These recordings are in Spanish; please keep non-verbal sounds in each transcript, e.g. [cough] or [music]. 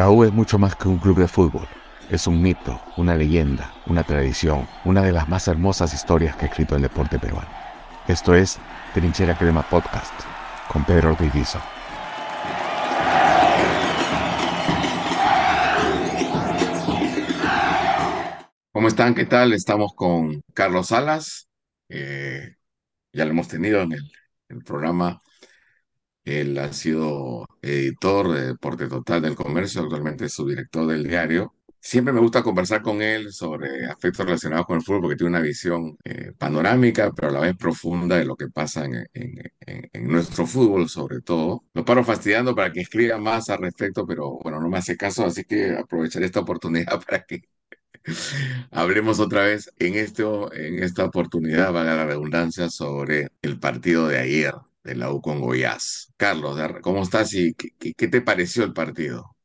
La es mucho más que un club de fútbol. Es un mito, una leyenda, una tradición, una de las más hermosas historias que ha escrito el deporte peruano. Esto es Trinchera Crema Podcast con Pedro Ortiz ¿Cómo están? ¿Qué tal? Estamos con Carlos Salas. Eh, ya lo hemos tenido en el programa él ha sido editor de Deporte Total del Comercio, actualmente es su director del diario. Siempre me gusta conversar con él sobre aspectos relacionados con el fútbol porque tiene una visión eh, panorámica, pero a la vez profunda de lo que pasa en, en, nuestro fútbol, sobre todo. Lo paro fastidiando para que escriba más al respecto, pero bueno, no me hace caso, así que aprovecharé esta oportunidad [laughs] para que hablemos otra vez en, este, en esta oportunidad, valga la redundancia, sobre el partido de ayer de la U con Goiás. Carlos, ¿cómo estás y qué, te pareció el partido?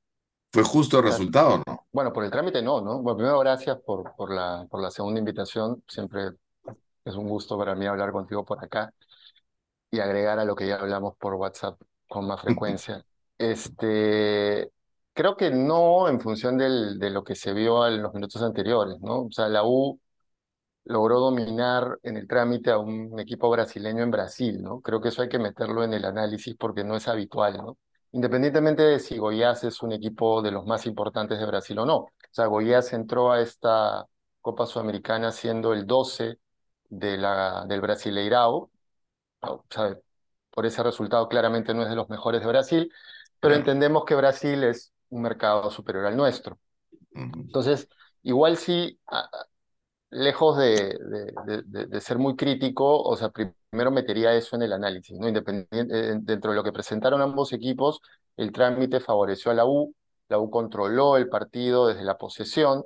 ¿Fue justo el resultado o no? Bueno, por el trámite no, ¿no? Bueno, primero gracias por, por, la, por la segunda invitación. Siempre es un gusto para mí hablar contigo por acá y agregar a lo que ya hablamos por WhatsApp con más frecuencia. [laughs] este, creo que no en función del, de lo que se vio en los minutos anteriores, ¿no? O sea, la U logró dominar en el trámite a un equipo brasileño en Brasil, ¿no? Creo que eso hay que meterlo en el análisis porque no es habitual, ¿no? Independientemente de si Goiás es un equipo de los más importantes de Brasil o no. O sea, Goiás entró a esta Copa Sudamericana siendo el 12 de la, del Brasileirao. O sea, por ese resultado claramente no es de los mejores de Brasil, pero entendemos que Brasil es un mercado superior al nuestro. Entonces, igual sí, lejos de, de, ser muy crítico, o sea, primero metería eso en el análisis, ¿no? Independiente, eh, dentro de lo que presentaron ambos equipos, el trámite favoreció a la U, la U controló el partido desde la posesión,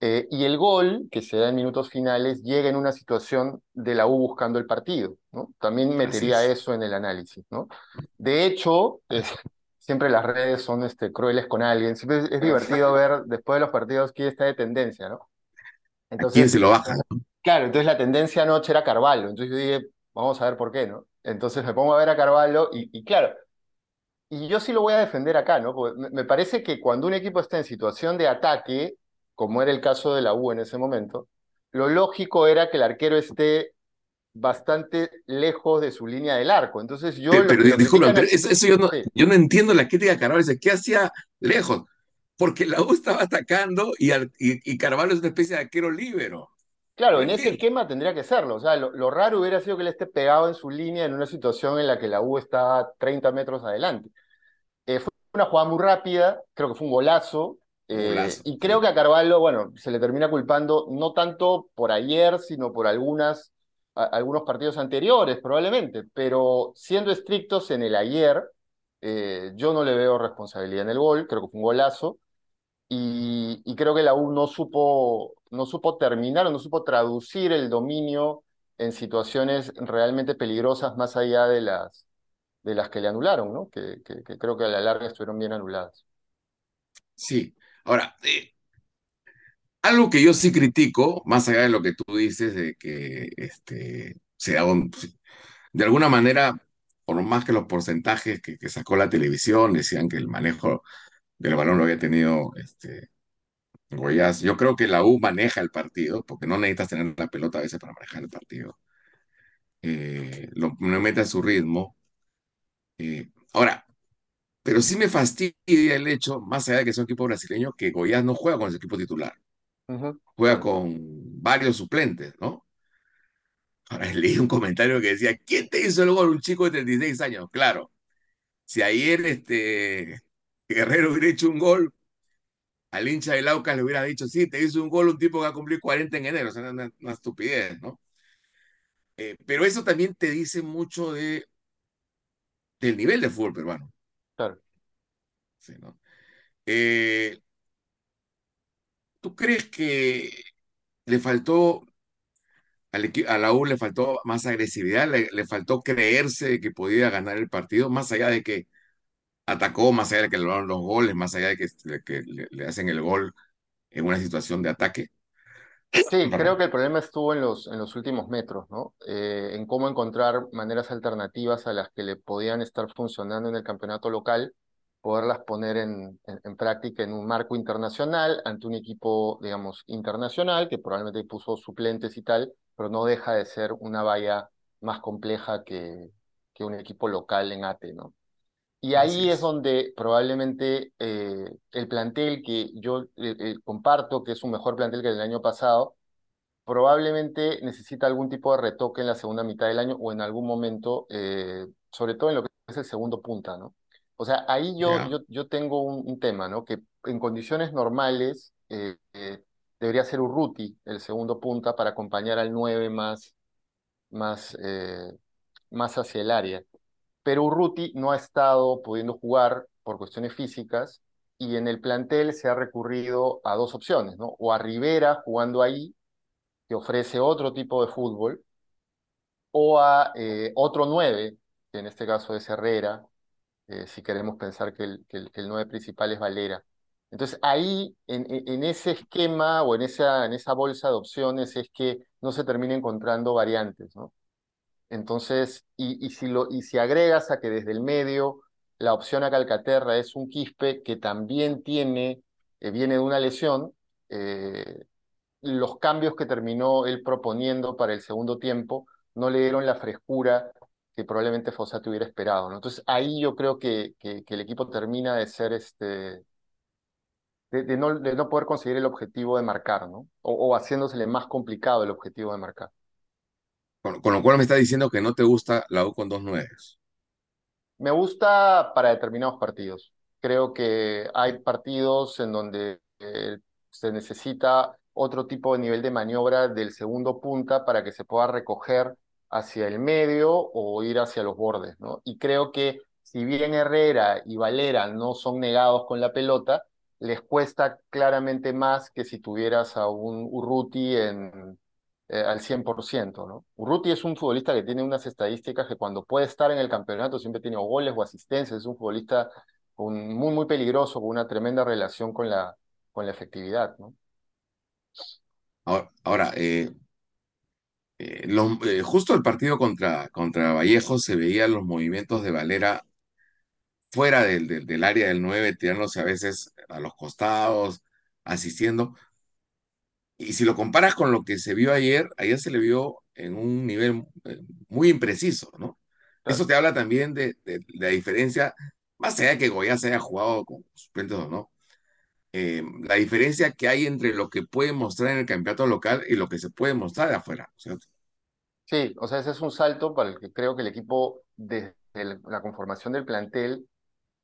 eh, y el gol, que se da en minutos finales, llega en una situación de la U buscando el partido, ¿no? También metería eso en el análisis, ¿no? De hecho, [laughs] siempre las redes son este, crueles con alguien, siempre es, es divertido ver después de los partidos quién está de tendencia, ¿no? Entonces, ¿Quién se lo baja? Claro, entonces la tendencia anoche era Carvalho. Entonces yo dije, vamos a ver por qué, ¿no? Entonces me pongo a ver a Carvalho y, claro, y yo sí lo voy a defender acá, ¿no? Porque me parece que cuando un equipo está en situación de ataque, como era el caso de la U en ese momento, lo lógico era que el arquero esté bastante lejos de su línea del arco. Entonces yo... Pero, eso, yo, no, yo no entiendo la crítica de Carvalho. ¿Qué hacía lejos? Porque la U estaba atacando y, y, Carvalho es una especie de arquero libero. Claro, en ese esquema tendría que serlo. O sea, lo, raro hubiera sido que él esté pegado en su línea en una situación en la que la U está 30 metros adelante. Eh, fue una jugada muy rápida, creo que fue un golazo. Eh, y creo que a Carvalho, bueno, se le termina culpando no tanto por ayer, sino por algunas, algunos partidos anteriores, probablemente. Pero siendo estrictos en el ayer, eh, yo no le veo responsabilidad en el gol, creo que fue un golazo. Y, creo que la U no supo, no supo terminar o no supo traducir el dominio en situaciones realmente peligrosas más allá de las, de las que le anularon, ¿no? Que, creo que a la larga estuvieron bien anuladas. Sí, ahora, eh, algo que yo sí critico, más allá de lo que tú dices, de que este, se de alguna manera, por más que los porcentajes que sacó la televisión decían que el manejo del balón lo había tenido este, Goyas. Yo creo que la U maneja el partido, porque no necesitas tener la pelota a veces para manejar el partido. Eh, lo, mete a su ritmo. Eh, ahora, pero sí me fastidia el hecho, más allá de que es un equipo brasileño, que Goyas no juega con el equipo titular. Juega con varios suplentes, ¿no? Ahora [laughs] leí un comentario que decía, ¿quién te hizo el gol? Un chico de 36 años. Claro, si ayer este, Guerrero hubiera hecho un gol, al hincha del Aucas le hubiera dicho, sí, te hizo un gol un tipo que va a cumplir 40 en enero, o sea, una, una estupidez, ¿no? Eh, pero eso también te dice mucho de, del nivel de fútbol peruano. Claro. Sí, ¿no? Eh, ¿Tú crees que le faltó a la U le faltó más agresividad, le, le, faltó creerse que podía ganar el partido, más allá de que atacó más allá de que le lograron los goles, más allá de que, que le, hacen el gol en una situación de ataque. Sí, creo que el problema estuvo en los, en los últimos metros, ¿no? Eh, en cómo encontrar maneras alternativas a las que le podían estar funcionando en el campeonato local poderlas poner en, en, práctica en un marco internacional ante un equipo, digamos, internacional que probablemente puso suplentes y tal, pero no deja de ser una valla más compleja que, que un equipo local en ATE, ¿no? Y ahí es es. donde probablemente eh, el plantel que yo eh, eh, comparto, que es un mejor plantel que el del año pasado, probablemente necesita algún tipo de retoque en la segunda mitad del año o en algún momento, eh, sobre todo en lo que es el segundo punta, ¿no? O sea, ahí yo, yo, yo tengo un, un tema, ¿no? Que en condiciones normales eh, eh, debería ser Urruti el segundo punta para acompañar al 9 más, más, más hacia el área. Pero Urruti no ha estado pudiendo jugar por cuestiones físicas y en el plantel se ha recurrido a dos opciones, ¿no? O a Rivera jugando ahí que ofrece otro tipo de fútbol, o a eh, otro 9, que en este caso es Herrera, eh, si queremos pensar que el, que, el, que el 9 principal es Valera. Entonces ahí, en, en, ese esquema o en esa, en esa bolsa de opciones es que no se termina encontrando variantes, ¿no? Entonces, y, si lo, y agregas a que desde el medio la opción a Calcaterra es un Quispe que también tiene, eh, viene de una lesión, eh, los cambios que terminó él proponiendo para el segundo tiempo no le dieron la frescura que probablemente Fossati hubiera esperado. Entonces ahí yo creo que, que, el equipo termina de ser este, de, no, de no poder conseguir el objetivo de marcar, ¿no? O haciéndosele más complicado el objetivo de marcar. Con, lo cual me está diciendo que no te gusta la U con dos nueves. Me gusta para determinados partidos. Creo que hay partidos en donde eh, se necesita otro tipo de nivel de maniobra del segundo punta para que se pueda recoger hacia el medio o ir hacia los bordes, ¿no? Y creo que si bien Herrera y Valera no son negados con la pelota, les cuesta claramente más que si tuvieras a un Urruti en, eh, al 100%, ¿no? Urruti es un futbolista que tiene unas estadísticas que cuando puede estar en el campeonato siempre tiene o goles o asistencias, es un futbolista muy, muy peligroso, con una tremenda relación con la, con la efectividad, ¿no? Ahora, eh, eh, eh, justo el partido contra, contra Vallejo se veían los movimientos de Valera fuera del, del, del área del 9 tirándose a veces a los costados, asistiendo. Y si lo comparas con lo que se vio ayer, ayer se le vio en un nivel eh, muy impreciso, ¿no? Eso te habla también de, de- de la diferencia, más allá de que Goya se haya jugado con suplentes o no, eh, la diferencia que hay entre lo que puede mostrar en el campeonato local y lo que se puede mostrar de afuera, ¿no es ¿cierto? Sí, o sea, ese es un salto para el que creo que el equipo, desde el- la conformación del plantel,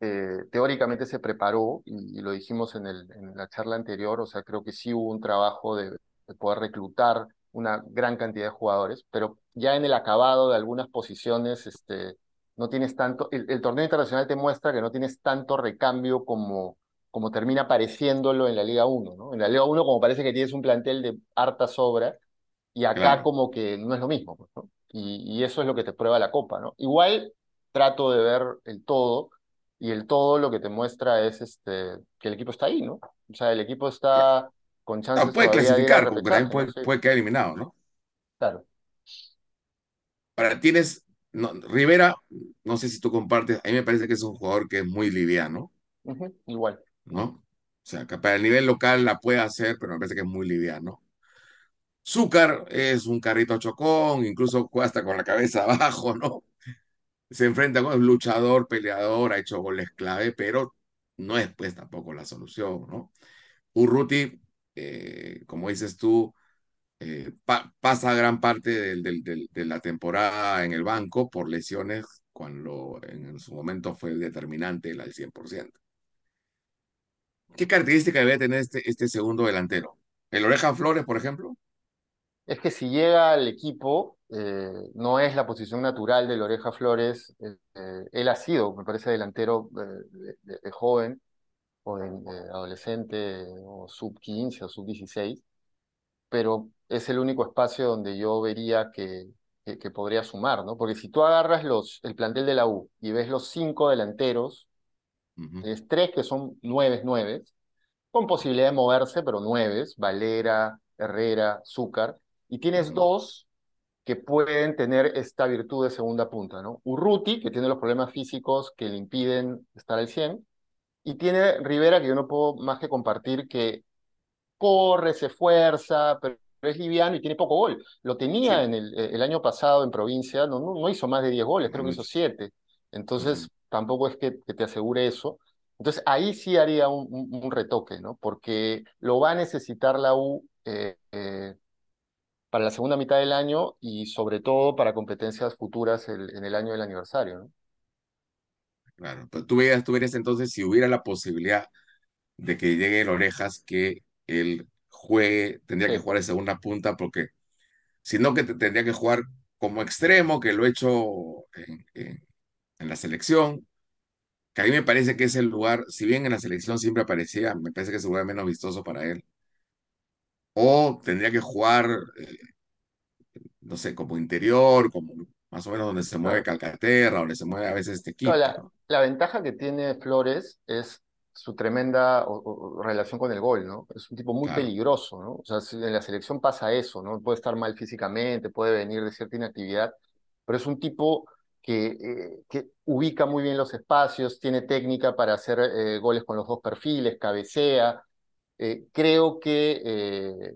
eh, teóricamente se preparó, y, y lo dijimos en, el, en la charla anterior, o sea, creo que sí hubo un trabajo de, de poder reclutar una gran cantidad de jugadores, pero ya en el acabado de algunas posiciones, este, no tienes tanto, el, el torneo internacional te muestra que no tienes tanto recambio como, como termina pareciéndolo en la Liga uno ¿no? En la Liga uno como parece que tienes un plantel de harta sobra, y acá Claro. como que no es lo mismo, pues, ¿no? Y, y eso es lo que te prueba la Copa, ¿no? Igual trato de ver el todo, y el todo lo que te muestra es este, que el equipo está ahí, ¿no? O sea, el equipo está con No, chances puede todavía de ir al clasificar, como que también ¿no? puede, Sí, puede quedar eliminado, ¿no? claro. Ahora tienes, no, Rivera, no sé si tú compartes, a mí me parece que es un jugador que es muy liviano, igual. ¿no? O sea, que para el nivel local la puede hacer, pero me parece que es muy liviano. Zúcar es un carrito chocón, incluso hasta con la cabeza [laughs] abajo, ¿no? Se enfrenta con un luchador, peleador, ha hecho goles clave, pero no es pues tampoco la solución, ¿no? Urruti, eh, como dices tú, eh, pa pasa gran parte del, del, de la temporada en el banco por lesiones, cuando en su momento fue determinante el al 100%. ¿Qué característica debe tener este, este segundo delantero? ¿El Oreja Flores, por ejemplo? Es que si llega al equipo, eh, no es la posición natural del Oreja Flores. eh, eh, él ha sido, me parece, delantero de, de- de joven o de, de adolescente o sub 15 o sub 16 pero es el único espacio donde yo vería que, que, que podría sumar, ¿no? Porque si tú agarras los, el plantel de la U y ves los cinco delanteros, Uh -huh. tienes tres que son nueves, nueves, con posibilidad de moverse, pero nueves, Valera, Herrera, Zúcar, y tienes dos que pueden tener esta virtud de segunda punta, ¿no? Urruti, que tiene los problemas físicos que le impiden estar al 100, Y tiene Rivera, que yo no puedo más que compartir, que corre, se esfuerza, pero es liviano y tiene poco gol. Lo tenía Sí. en el, el año pasado en provincia, no, no, no hizo más de 10 goles, creo que hizo Ujú. 7. Ujú. Entonces, tampoco es que, que te asegure eso. Entonces, ahí sí haría un, un- un retoque, ¿no? Porque lo va a necesitar la U eh, eh, para la segunda mitad del año y sobre todo para competencias futuras el- en el año del aniversario, ¿no? Claro. Pero tú verías, tú verías entonces si hubiera la posibilidad de que llegue el Orejas, que él juegue, tendría que jugar de segunda punta, porque si no que te- tendría que jugar como extremo, que lo he hecho en, en- en la selección, que a mí me parece que es el lugar, si bien en la selección siempre aparecía, me parece que es el lugar menos vistoso para él. O tendría que jugar, eh, no sé, como interior, como más o menos donde se mueve. Calcaterra, donde se mueve a veces este equipo, la, ventaja que tiene Flores es su tremenda o- o- relación con el gol, ¿no? Es un tipo muy Claro, peligroso, ¿no? O sea, si en la selección pasa eso, ¿no? Puede estar mal físicamente, puede venir de cierta inactividad, pero es un tipo que, eh, que ubica muy bien los espacios, tiene técnica para hacer eh, goles con los dos perfiles, cabecea. Eh, creo que eh,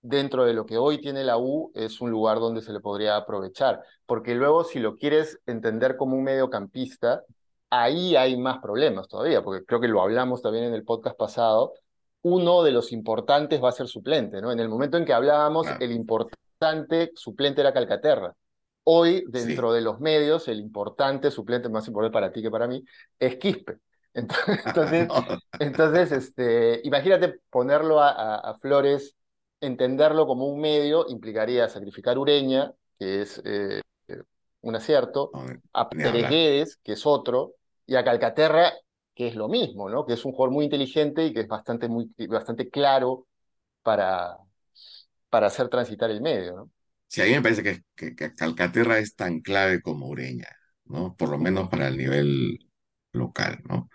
dentro de lo que hoy tiene la U es un lugar donde se le podría aprovechar, porque luego si lo quieres entender como un mediocampista, ahí hay más problemas todavía, porque creo que lo hablamos también en el podcast pasado, uno de los importantes va a ser suplente, ¿no? En el momento en que hablábamos, el importante suplente era Calcaterra. Hoy, sí. dentro de los medios, el importante suplente, más importante para ti que para mí, es Quispe. [laughs] Entonces, No, entonces este, imagínate ponerlo a, a, a Flores entenderlo como un medio implicaría sacrificar Ureña, que es eh, un acierto, no, a ni Pérez hablar. Guedes, que es otro, y a Calcaterra, que es lo mismo, ¿no? Que es un jugador muy inteligente y que es bastante, muy, bastante claro para, para hacer transitar el medio, ¿no? Sí, a mí me parece que, que, que Calcaterra es tan clave como Ureña, ¿no? Por lo menos para el nivel local, ¿no?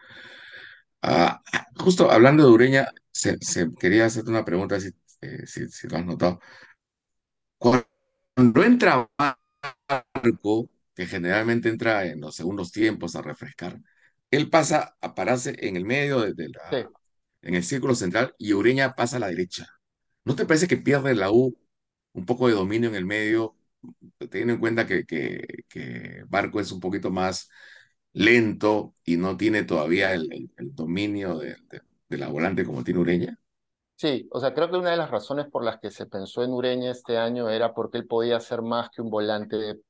Ah, justo hablando de Ureña, se, se- quería hacerte una pregunta, si, eh, si, si lo has notado. Cuando entra Barco, que generalmente entra en los segundos tiempos a refrescar, él pasa a pararse en el medio de, de la, Sí, en el círculo central y Ureña pasa a la derecha. ¿No te parece que pierde la U un poco de dominio en el medio, teniendo en cuenta que, que, que Barco es un poquito más lento y no tiene todavía el, el- el dominio de, de- de la volante como tiene Ureña? sí, o sea, creo que una de las razones por las que se pensó en Ureña este año era porque él podía ser más que un volante de,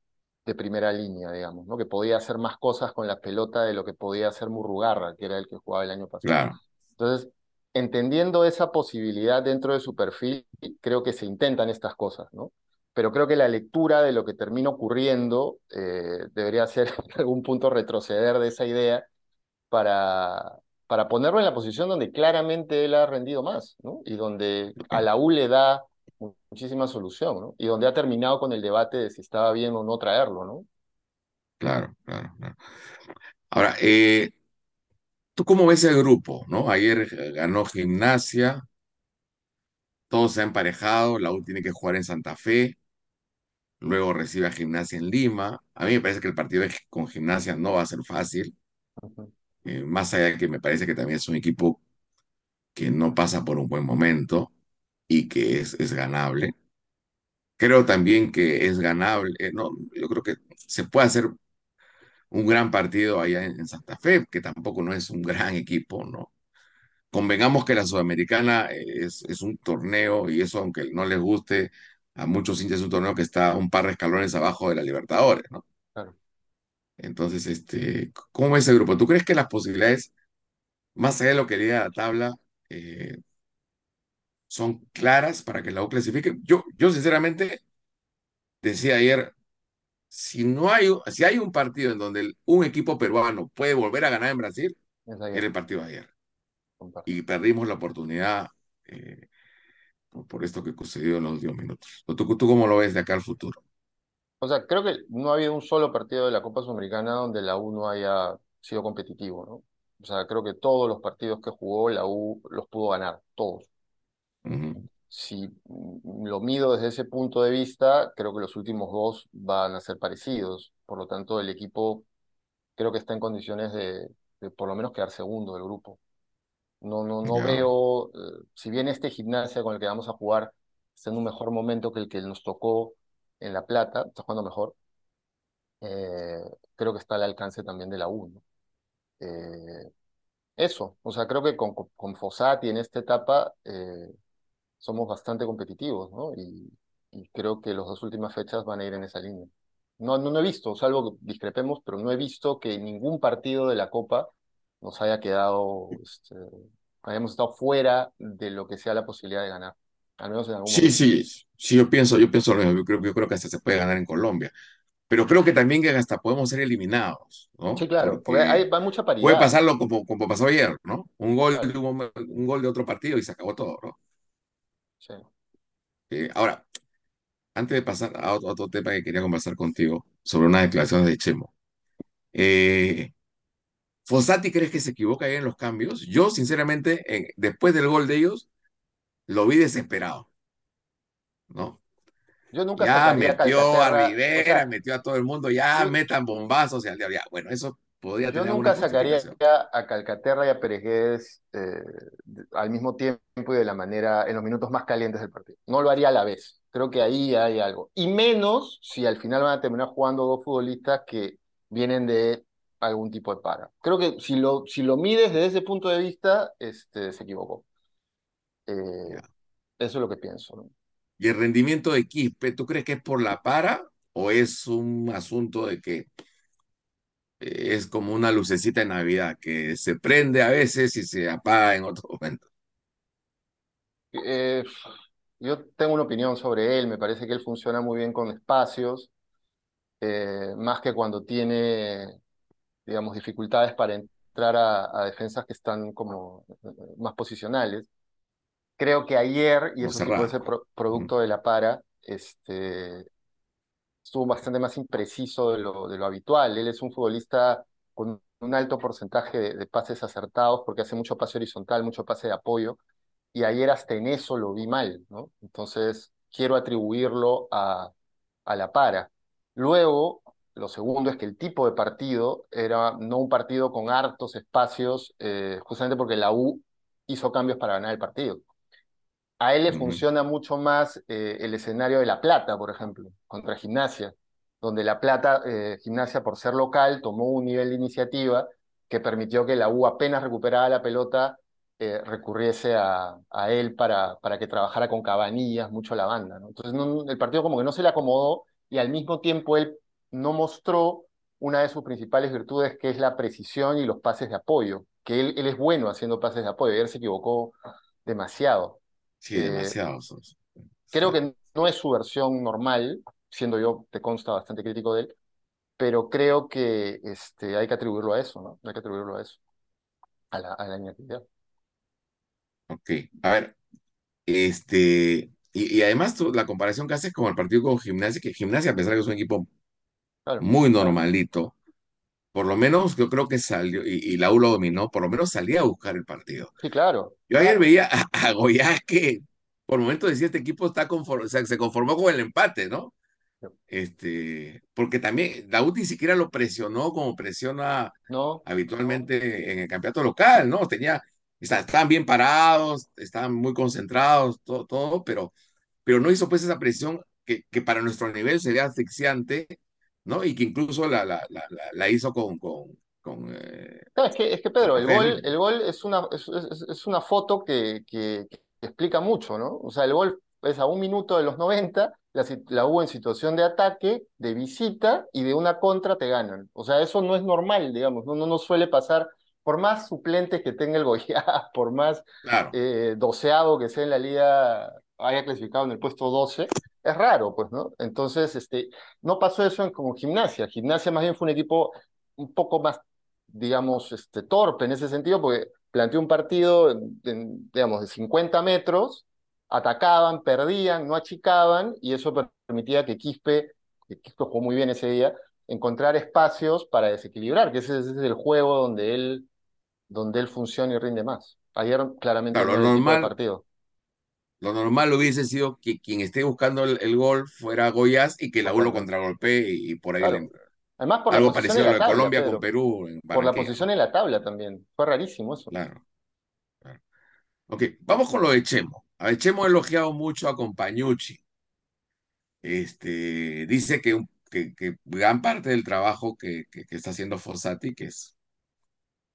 de primera línea, digamos, ¿no? Que podía hacer más cosas con la pelota de lo que podía hacer Murrugarra, que era el que jugaba el año pasado. Claro, Entonces, entendiendo esa posibilidad dentro de su perfil, creo que se intentan estas cosas, ¿no? Pero creo que la lectura de lo que termina ocurriendo eh, debería ser [laughs] algún punto retroceder de esa idea para, para ponerlo en la posición donde claramente él ha rendido más, ¿no? Y donde a la U le da mu- muchísima solución. Y donde ha terminado con el debate de si estaba bien o no traerlo, ¿no? claro, claro, claro. Ahora, eh, ¿tú cómo ves el grupo, no? Ayer eh, ganó Gimnasia, todos se han emparejado, la U tiene que jugar en Santa Fe, luego recibe a Gimnasia en Lima. A mí me parece que el partido con Gimnasia no va a ser fácil, eh, más allá de que me parece que también es un equipo que no pasa por un buen momento y que es, es ganable. Creo también que es ganable, eh, no, yo creo que se puede hacer un gran partido allá en, en Santa Fe, que tampoco no es un gran equipo, ¿no? Convengamos que la Sudamericana es, es un torneo, y eso aunque no les guste a muchos hinchas, es un torneo que está un par de escalones abajo de la Libertadores, ¿no? Claro. Entonces, este, ¿cómo es ese grupo? ¿Tú crees que las posibilidades, más allá de lo que diga la tabla, eh, son claras para que la U clasifique? Yo, yo sinceramente decía ayer, si no hay, si hay un partido en donde el- un equipo peruano puede volver a ganar en Brasil, Es era el partido de ayer. Y perdimos la oportunidad eh, por, por esto que sucedió en los últimos minutos. ¿Tú, tú cómo lo ves de acá al futuro? O sea, creo que no ha habido un solo partido de la Copa Sudamericana donde la U no haya sido competitivo, ¿no? O sea, creo que todos los partidos que jugó la U los pudo ganar, todos. Si lo mido desde ese punto de vista, creo que los últimos dos van a ser parecidos. Por lo tanto, el equipo creo que está en condiciones de, de por lo menos quedar segundo del grupo. No, no, no veo, eh, si bien este gimnasia con el que vamos a jugar está en un mejor momento que el que nos tocó en La Plata, está jugando mejor, eh, creo que está al alcance también de la U, ¿no? Eh, eso, o sea, creo que con, con, Fossati en esta etapa eh, somos bastante competitivos, ¿no? Y, y creo que las dos últimas fechas van a ir en esa línea. No, no, no he visto, salvo que discrepemos, pero no he visto que ningún partido de la Copa nos haya quedado, este, hayamos estado fuera de lo que sea la posibilidad de ganar, al menos en algún Sí, momento. sí, sí, yo pienso, yo pienso lo mismo. Yo creo, yo creo que hasta se puede ganar en Colombia. Pero creo que también que hasta podemos ser eliminados, Sí, ¿no? claro, porque Porque hay, va mucha puede paridad, pasarlo como, como pasó ayer, ¿no? Un gol de claro, un, un gol de otro partido y se acabó todo, ¿no? sí. Eh, ahora, antes de pasar a otro, otro tema que quería conversar contigo sobre unas declaraciones de Chemo. Eh, ¿Fossati crees que se equivoca ahí en los cambios? Yo, sinceramente, en- después del gol de ellos, lo vi desesperado, ¿no? Yo nunca Ya sacaría a metió a o Rivera, sea, metió a todo el mundo, ya yo, metan bombazos y al diablo. Bueno, eso podría Yo tener nunca sacaría a Calcaterra y a Guedes, eh, al mismo tiempo y de la manera, en los minutos más calientes del partido. No lo haría a la vez. Creo que ahí hay algo. Y menos si al final van a terminar jugando dos futbolistas que vienen de algún tipo de para. Creo que si lo, si lo mides desde ese punto de vista, este, se equivocó. Eh, eso es lo que pienso, ¿no? Y el rendimiento de Quispe, ¿tú crees que es por la para o es un asunto de que eh, es como una lucecita de Navidad que se prende a veces y se apaga en otro [laughs] momento? Eh, yo tengo una opinión sobre él. Me parece que él funciona muy bien con espacios, más que cuando tiene digamos, dificultades para entrar a, a defensas que están como eh, más posicionales. Creo que ayer, y eso sí puede ser pro- producto de la para, este, estuvo bastante más impreciso de lo, de lo habitual. Él es un futbolista con un alto porcentaje de, de pases acertados porque hace mucho pase horizontal, mucho pase de apoyo, y ayer hasta en eso lo vi mal, ¿no? Entonces, quiero atribuirlo a, a la para. Luego, lo segundo es que el tipo de partido era no un partido con hartos espacios, eh, justamente porque la U hizo cambios para ganar el partido. A él le funciona mucho más eh, el escenario de La Plata, por ejemplo, contra Gimnasia, donde La Plata, eh, Gimnasia, por ser local, tomó un nivel de iniciativa que permitió que la U apenas recuperaba la pelota, eh, recurriese a, a él para, para que trabajara con Cabanillas, mucho la banda. ¿no? Entonces no, el partido como que no se le acomodó y al mismo tiempo él no mostró una de sus principales virtudes, que es la precisión y los pases de apoyo, que él, él es bueno haciendo pases de apoyo, ayer se equivocó demasiado. Sí, Eh, demasiados. creo que no es su versión normal, siendo yo, te consta, bastante crítico de él, pero creo que este, hay que atribuirlo a eso, ¿no? Hay que atribuirlo a eso, a la, a la inactividad. Ok. A ver, este. Y, y además tú, la comparación que haces con el partido con Gimnasia, que Gimnasia, a pesar de que es un equipo Claro, muy normalito, por lo menos yo creo que salió, y, y la U lo dominó, por lo menos salía a buscar el partido. sí, claro. Yo ayer veía a, a Goiás que por momentos decía este equipo está conform- o sea, se conformó con el empate, ¿no? Este, porque también la U ni siquiera lo presionó como presiona No, habitualmente en el campeonato local, ¿no? Tenía, estaban bien parados, estaban muy concentrados, todo, todo, pero, pero no hizo pues esa presión que, que para nuestro nivel sería asfixiante, ¿no? Y que incluso la, la, la, hizo con, con, con, eh, es que, es que Pedro, el gol, el gol es una, es, es- una foto que, que- que explica mucho, ¿no? O sea, el gol es a un minuto de los 90, la, U en situación de ataque, de visita y de una contra te ganan. O sea, eso no es normal, digamos, no, no, no suele pasar, por más suplentes que tenga el Goiás, [laughs] por más claro, eh, doceavo que sea en la liga, haya clasificado en el puesto 12, es raro, pues, ¿no? Entonces, este, no pasó eso en, como Gimnasia. Gimnasia más bien fue un equipo un poco más digamos, este, torpe en ese sentido, porque planteó un partido, en- en, digamos, de 50 metros, atacaban, perdían, no achicaban, y eso permitía que Quispe, que Quispe jugó muy bien ese día, encontrar espacios para desequilibrar, que ese, ese es el juego donde él, donde él funciona y rinde más. Ayer claramente claro, lo normal, partido. Lo normal hubiese sido que quien esté buscando el, el gol fuera Goiás y que la U lo contragolpee y, y por ahí le, Claro. Además por la algo en parecido a lo la de tabla, Colombia con. Perú en Por la posición en la tabla también. Fue rarísimo eso. Claro. Ok, vamos con lo de Chemo. A ver, Chemo ha elogiado mucho a Compañucci. Este, dice que, que, que gran parte del trabajo que, que, que está haciendo Fossati, que es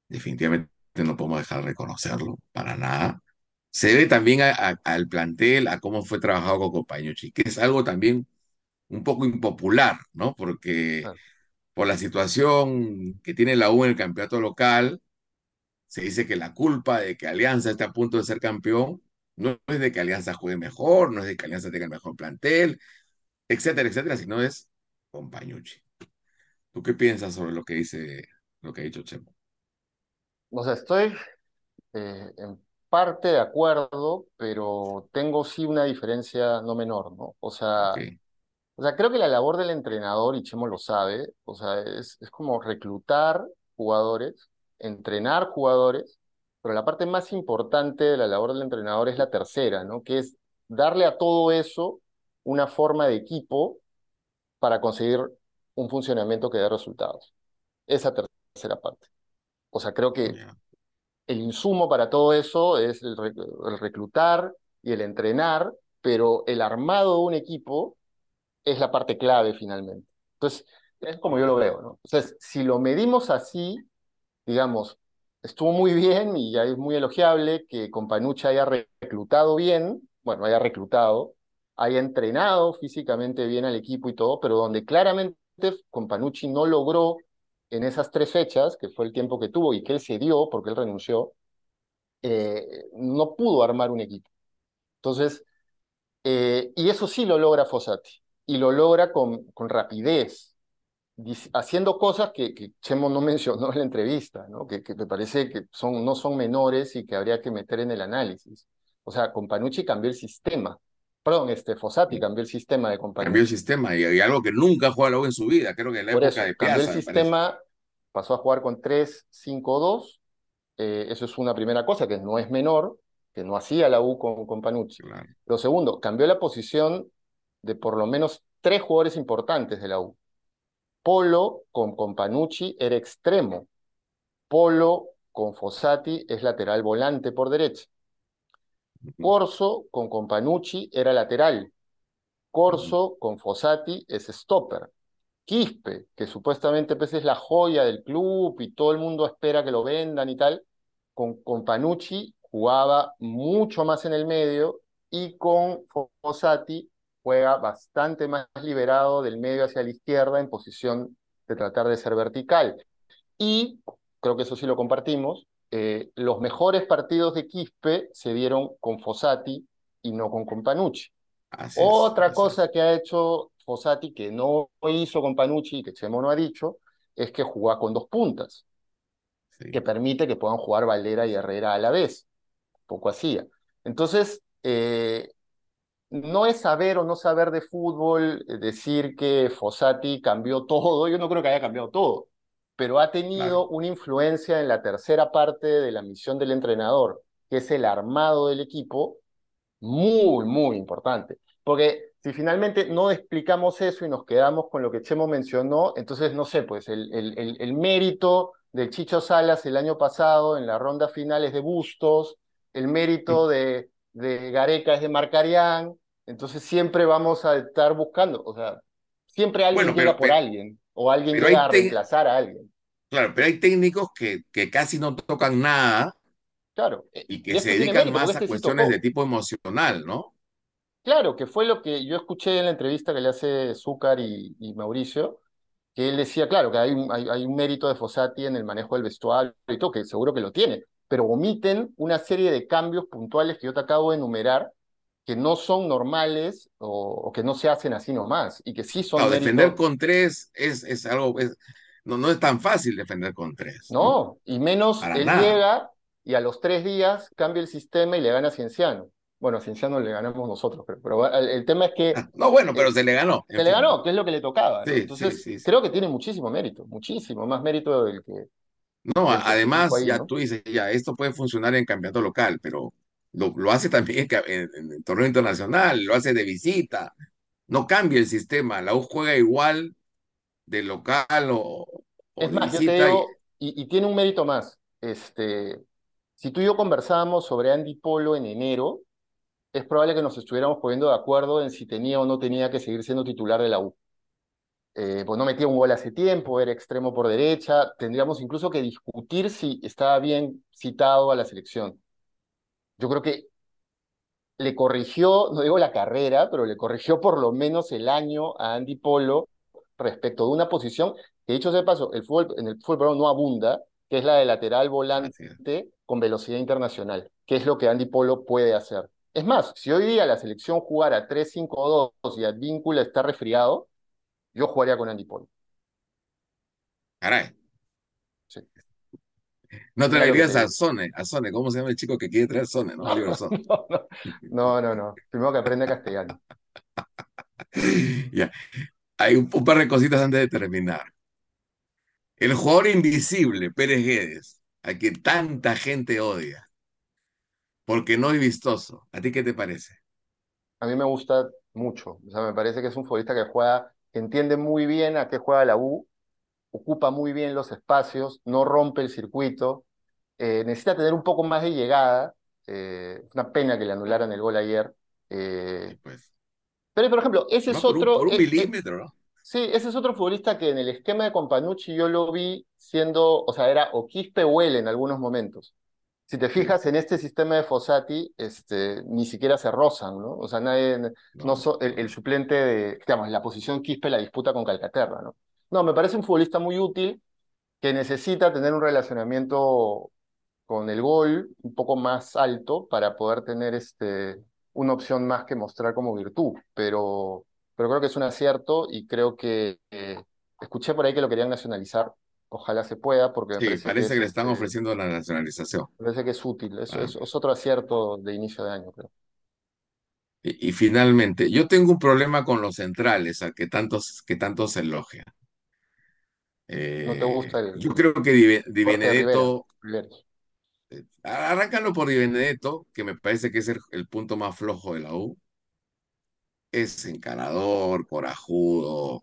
definitivamente no podemos dejar de reconocerlo para nada, se debe también a- a- al plantel, a cómo fue trabajado con Compañucci, que es algo también un poco impopular, ¿no? Porque Claro. por la situación que tiene la U en el campeonato local, se dice que la culpa de que Alianza esté a punto de ser campeón no es de que Alianza juegue mejor, no es de que Alianza tenga el mejor plantel, etcétera, etcétera, sino es Compañucci. ¿Tú qué piensas sobre lo que dice, lo que ha dicho Chemo? O sea, estoy eh, en parte de acuerdo, pero tengo sí una diferencia no menor, ¿no? O sea, o sea, creo que la labor del entrenador, y Chemo lo sabe, o sea, es, es como reclutar jugadores, entrenar jugadores, pero la parte más importante de la labor del entrenador es la tercera, ¿no? Que es darle a todo eso una forma de equipo para conseguir un funcionamiento que dé resultados. Esa tercera parte. O sea, creo que el insumo para todo eso es el, re- el reclutar y el entrenar, pero el armado de un equipo es la parte clave finalmente. Entonces, es como yo lo veo, ¿no? Entonces, si lo medimos así, digamos, estuvo muy bien y ya es muy elogiable que Companucci haya reclutado bien, bueno, haya reclutado, haya entrenado físicamente bien al equipo y todo, pero donde claramente Companucci no logró en esas tres fechas, que fue el tiempo que tuvo y que él se dio porque él renunció, eh, no pudo armar un equipo. Entonces, eh, y eso sí lo logra Fossati, y lo logra con, con rapidez, haciendo cosas que, que Chemo no [laughs] mencionó en la entrevista, ¿no? Que, que me parece que son, no son menores y que habría que meter en el análisis. O sea, Companucci cambió el sistema. Perdón, este Fossati cambió el sistema de cambió el sistema y, y algo que nunca ha jugado en su vida, creo que en la Por época eso, de cambió el Piazza, me parece. sistema, pasó a jugar con tres cinco dos eh, eso es una primera cosa que no es menor, que no hacía la U con, con Panucci. Claro. Lo segundo, cambió la posición de por lo menos tres jugadores importantes de la U. Polo con, con Panucci era extremo. Polo con Fossati es lateral volante por derecha. Corso con Companucci era lateral. Corso con Fossati es stopper. Quispe, que supuestamente pues, es la joya del club y todo el mundo espera que lo vendan y tal, con, con Panucci jugaba mucho más en el medio y con Fossati juega bastante más liberado del medio hacia la izquierda en posición de tratar de ser vertical. Y, creo que eso sí lo compartimos, eh, los mejores partidos de Quispe se dieron con Fossati y no con Companucci. Es, Otra cosa es. que ha hecho Fossati que no hizo con Panucci y que Chemo no ha dicho es que juega con dos puntas, que permite que puedan jugar Valera y Herrera a la vez. Poco hacía. Entonces, eh, no es saber o no saber de fútbol eh, decir que Fossati cambió todo. Yo no creo que haya cambiado todo, pero ha claro. tenido una influencia en la tercera parte de la misión del entrenador, que es el armado del equipo muy, muy importante. Porque si finalmente no explicamos eso y nos quedamos con lo que Chemo mencionó, entonces no sé, pues el, el, el, el mérito del Chicho Salas el año pasado en la ronda final es de Bustos, el mérito de, de Gareca es de Marcarián, entonces siempre vamos a estar buscando, o sea, siempre alguien Bueno, llega por pero, alguien o alguien llega a reemplazar a alguien. claro, pero hay técnicos que, que casi no tocan nada Claro, eh, y y que se este dedican mérito más a este sí cuestiones de tipo emocional, ¿no? Claro, que fue lo que yo escuché en la entrevista que le hace Zúcar y, y Mauricio, que él decía, claro, que hay un, hay, hay un mérito de Fossati en el manejo del vestuario y todo, que seguro que lo tiene, pero omiten una serie de cambios puntuales que yo te acabo de enumerar, que no son normales o, o que no se hacen así nomás, y que sí son Claro, defender con tres es, es algo, es- no, no es tan fácil defender con tres, ¿no? no, y menos Para él nada. llega y a los tres días cambia el sistema y le gana a Cienciano. Bueno, a Cienciano le ganamos nosotros, pero, pero el, el tema es que Ah, No, bueno, pero eh, se le ganó, se le fin, ¿no? ganó, que es lo que le tocaba, ¿no? Sí, Entonces, sí, sí. creo que tiene muchísimo mérito, muchísimo más mérito del que, No, del que además, ya ¿no? tú dices, ya, esto puede funcionar en campeonato local, pero lo, lo hace también en, en- torneo internacional, lo hace de visita, no cambia el sistema, la U juega igual de local o, o Es de más, yo te y, y tiene un mérito más. Este, si tú y yo conversábamos sobre Andy Polo en enero, es probable que nos estuviéramos poniendo de acuerdo en si tenía o no tenía que seguir siendo titular de la U. Eh, pues no metía un gol hace tiempo, era extremo por derecha, tendríamos incluso que discutir si estaba bien citado a la selección. Yo creo que le corrigió, no digo la carrera, pero le corrigió por lo menos el año a Andy Polo respecto de una posición que, dicho sea de paso, el fútbol, en el fútbol no abunda, que es la de lateral volante con velocidad internacional, que es lo que Andy Polo puede hacer. Es más, si hoy día la selección jugara 3-5-2 y Advíncula está resfriado, yo jugaría con Andy Polo. Caray. Sí. No traerías a Sone, a Sone, ¿cómo se llama el chico que quiere traer Sone? [laughs] No, no, no, no, no, Primero que aprende castellano. [laughs] ya. Hay un, par de cositas antes de terminar. El jugador invisible, Pérez Guedes, a quien tanta gente odia, porque no es vistoso. ¿A ti qué te parece? A mí me gusta mucho. O sea, me parece que es un futbolista que juega, que entiende muy bien a qué juega la U, ocupa muy bien los espacios, no rompe el circuito, eh, necesita tener un poco más de llegada. Eh, una pena que le anularan el gol ayer. Eh, pues. Pero, por ejemplo, ese es otro. Por un, milímetro, ¿no? Sí, ese es otro futbolista que en el esquema de Companucci yo lo vi siendo, o sea, era o Quispe o él en algunos momentos. Si te fijas en este sistema de Fossati, este, ni siquiera se rozan, ¿no? O sea, nadie, no, el, suplente de, digamos, la posición Quispe la disputa con Calcaterra, ¿no? No, me parece un futbolista muy útil que necesita tener un relacionamiento con el gol un poco más alto para poder tener este, una opción más que mostrar como virtud, pero, pero creo que es un acierto y creo que eh, escuché por ahí que lo querían nacionalizar. Ojalá se pueda, porque sí, parece, que, le están este, ofreciendo la nacionalización. Parece que es útil, es, es, otro acierto de inicio de año, creo. Y, finalmente, yo tengo un problema con los centrales, a que tantos, que tanto se elogia. ¿No te gusta el, Yo creo que Di, Benedetto. Eh, arráncalo por Di Benedetto, que me parece que es el, punto más flojo de la U. Es encarador, corajudo,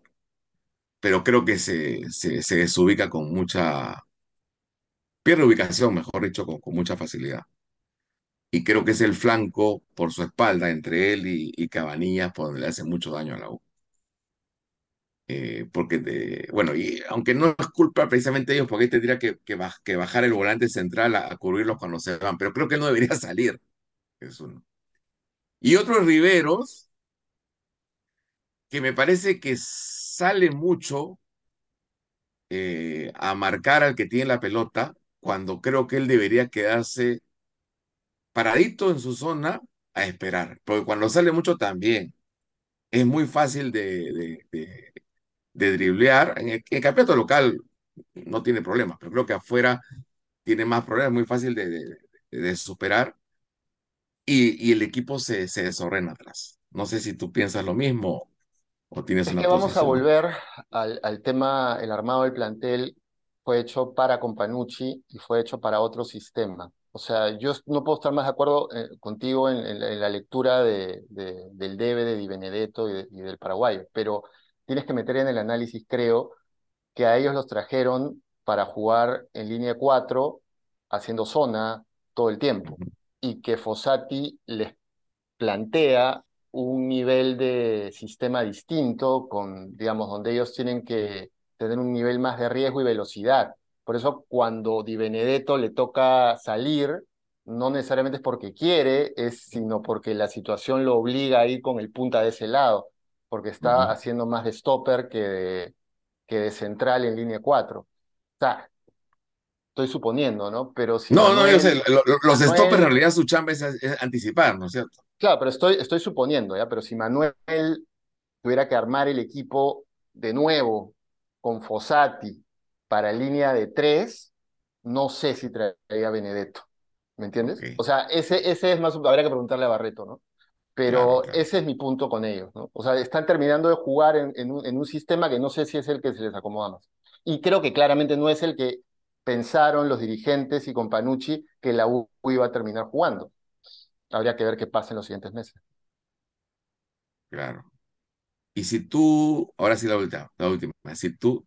pero creo que se, se, desubica con mucha. Pierde ubicación, mejor dicho, con, con, mucha facilidad. Y creo que es el flanco por su espalda entre él y, y Cabanillas, por donde le hace mucho daño a la U. Eh, porque, bueno, y aunque no es culpa precisamente de ellos, porque tendría que, que, que bajar el volante central a, cubrirlos cuando se van, pero creo que no debería [laughs] salir. Es uno. Y otros Riveros, que me parece que sale mucho eh, a marcar al que tiene la pelota, cuando creo que él debería quedarse paradito en su zona a esperar, porque cuando sale mucho también es muy fácil de de driblear. En el, campeonato local no tiene problemas, pero creo que afuera tiene más problemas, muy fácil de, superar. Y, el equipo se, se desordena atrás. No sé si tú piensas lo mismo o tienes es una que vamos a volver al, al, tema, el armado del plantel fue hecho para Companucci y fue hecho para otro sistema. O sea, yo no puedo estar más de acuerdo eh, contigo en, la lectura de, del debe de Di Benedetto y, y, del paraguayo, pero tienes que meter en el análisis, creo, que a ellos los trajeron para jugar en línea 4, haciendo zona todo el tiempo, y que Fossati les plantea un nivel de sistema distinto, con, digamos, donde ellos tienen que tener un nivel más de riesgo y velocidad. Por eso cuando Di Benedetto le toca salir, no necesariamente es porque quiere, es sino porque la situación lo obliga a ir con el punta de ese lado porque está haciendo más de stopper que de, que de central en línea 4. O sea, estoy suponiendo, ¿no? Pero si no, no, yo sé, los stoppers en realidad su chamba es, anticipar, ¿no es cierto? Claro, pero estoy, estoy suponiendo, ¿ya? Pero si Manuel tuviera que armar el equipo de nuevo con Fossati para línea de 3, no sé si traería a Benedetto. ¿Me entiendes? O sea, ese, ese es más, habría que preguntarle a Barreto, ¿no? Pero ese es mi punto con ellos, ¿no? O sea, están terminando de jugar en, un, sistema que no sé si es el que se les acomoda más. Y creo que claramente no es el que pensaron los dirigentes y con Panucci que la U iba a terminar jugando. Habría que ver qué pasa en los siguientes meses. Claro. Y si tú, ahora sí la última, la última, si tú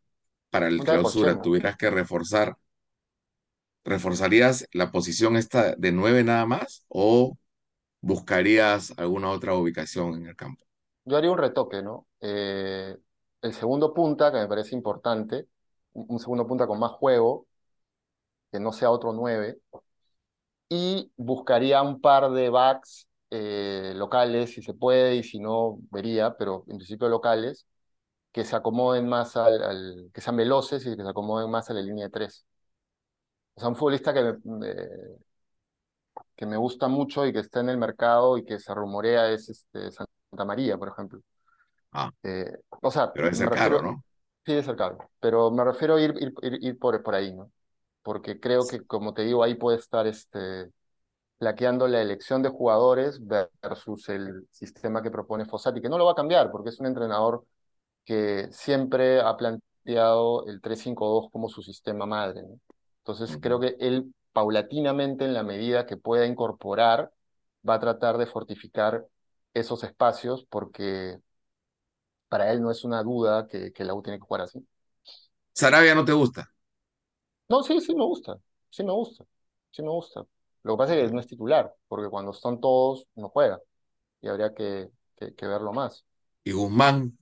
para el clausura tuvieras que reforzar reforzarías la posición esta de nueve nada más o buscarías alguna otra ubicación en el campo? Yo haría un retoque, ¿no? Eh, el segundo punta, que me parece importante, un un segundo punta con más juego, que no sea otro 9, y buscaría un par de backs eh, locales, si se puede, y si no, vería, pero en principio locales, que se acomoden más al, al- que sean veloces y que se acomoden más a la línea de tres. O sea, un futbolista que me, que me gusta mucho y que está en el mercado y que se rumorea es este, Santa María, por ejemplo. Ah, Eh, o sea, pero debe me ser caro, refiero, ¿no? sí, es cercano, pero me refiero a ir, ir, ir, ir por, por ahí, ¿no? Porque creo que, como te digo, ahí puede estar este, flaqueando la elección de jugadores versus el sistema que propone Fossati, que no lo va a cambiar, porque es un entrenador que siempre ha planteado el 3-5-2 como su sistema madre, ¿no? Entonces creo que él paulatinamente, en la medida que pueda incorporar, va a tratar de fortificar esos espacios, porque para él no es una duda que, que la U tiene que jugar así. Sarabia no te gusta. No, sí, sí me gusta, sí me gusta, sí me gusta. Lo que pasa es que no es titular, porque cuando están todos no juega y habría que, que, que verlo más. Y Guzmán,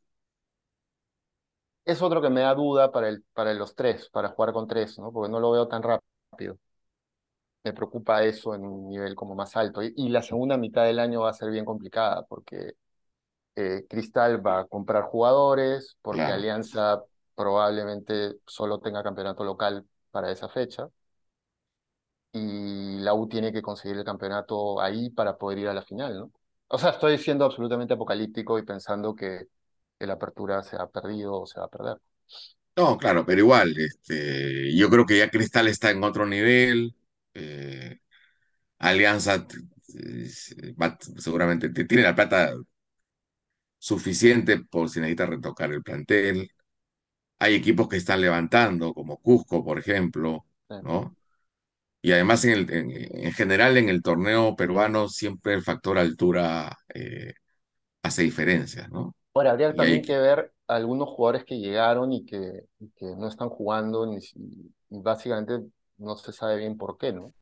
Es otro que me da duda para, el, para los tres, para jugar con tres, ¿no? Porque no lo veo tan rápido. Me preocupa eso en un nivel como más alto. Y, y la segunda mitad del año va a ser bien complicada, porque eh, Cristal va a comprar jugadores, porque claro. Alianza probablemente solo tenga campeonato local para esa fecha. y la U tiene que conseguir el campeonato ahí para poder ir a la final, ¿no? O sea, estoy siendo absolutamente apocalíptico y pensando que la apertura se ha perdido o se va a perder. No, claro, pero igual, este, yo creo que ya Cristal está en otro nivel. eh, Alianza eh, seguramente tiene la plata suficiente por si necesita retocar el plantel. Hay equipos que están levantando, como Cusco, por ejemplo. ¿no? Y además, en, el- en, en general, en el torneo peruano, siempre el factor altura eh, hace diferencias, ¿no? Ahora, habría Y hay, también que ver algunos jugadores que llegaron y que, y que no están jugando ni y básicamente no se sabe bien por qué, ¿no?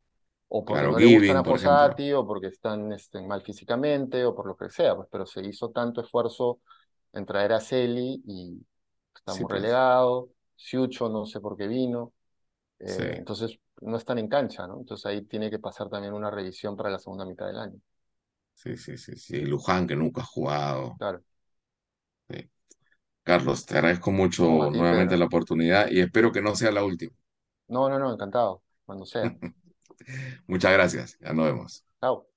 O porque claro, no le gustan a por. Fossati, o porque están este, mal físicamente, o por lo que sea, pues, pero se hizo tanto esfuerzo en traer a Celi y Sí, estamos pues, relegados. Siucho no sé por qué vino. sí, Eh, entonces no están en cancha, ¿no? Entonces ahí tiene que pasar también una revisión para la segunda mitad del año. sí, sí, sí, sí. Luján, que nunca ha jugado. Claro. sí. Carlos, te agradezco mucho ti, nuevamente Pedro. la oportunidad y espero que no sea la última. No, no, no, encantado. Cuando sea. [laughs] Muchas gracias. Ya nos vemos. Chao.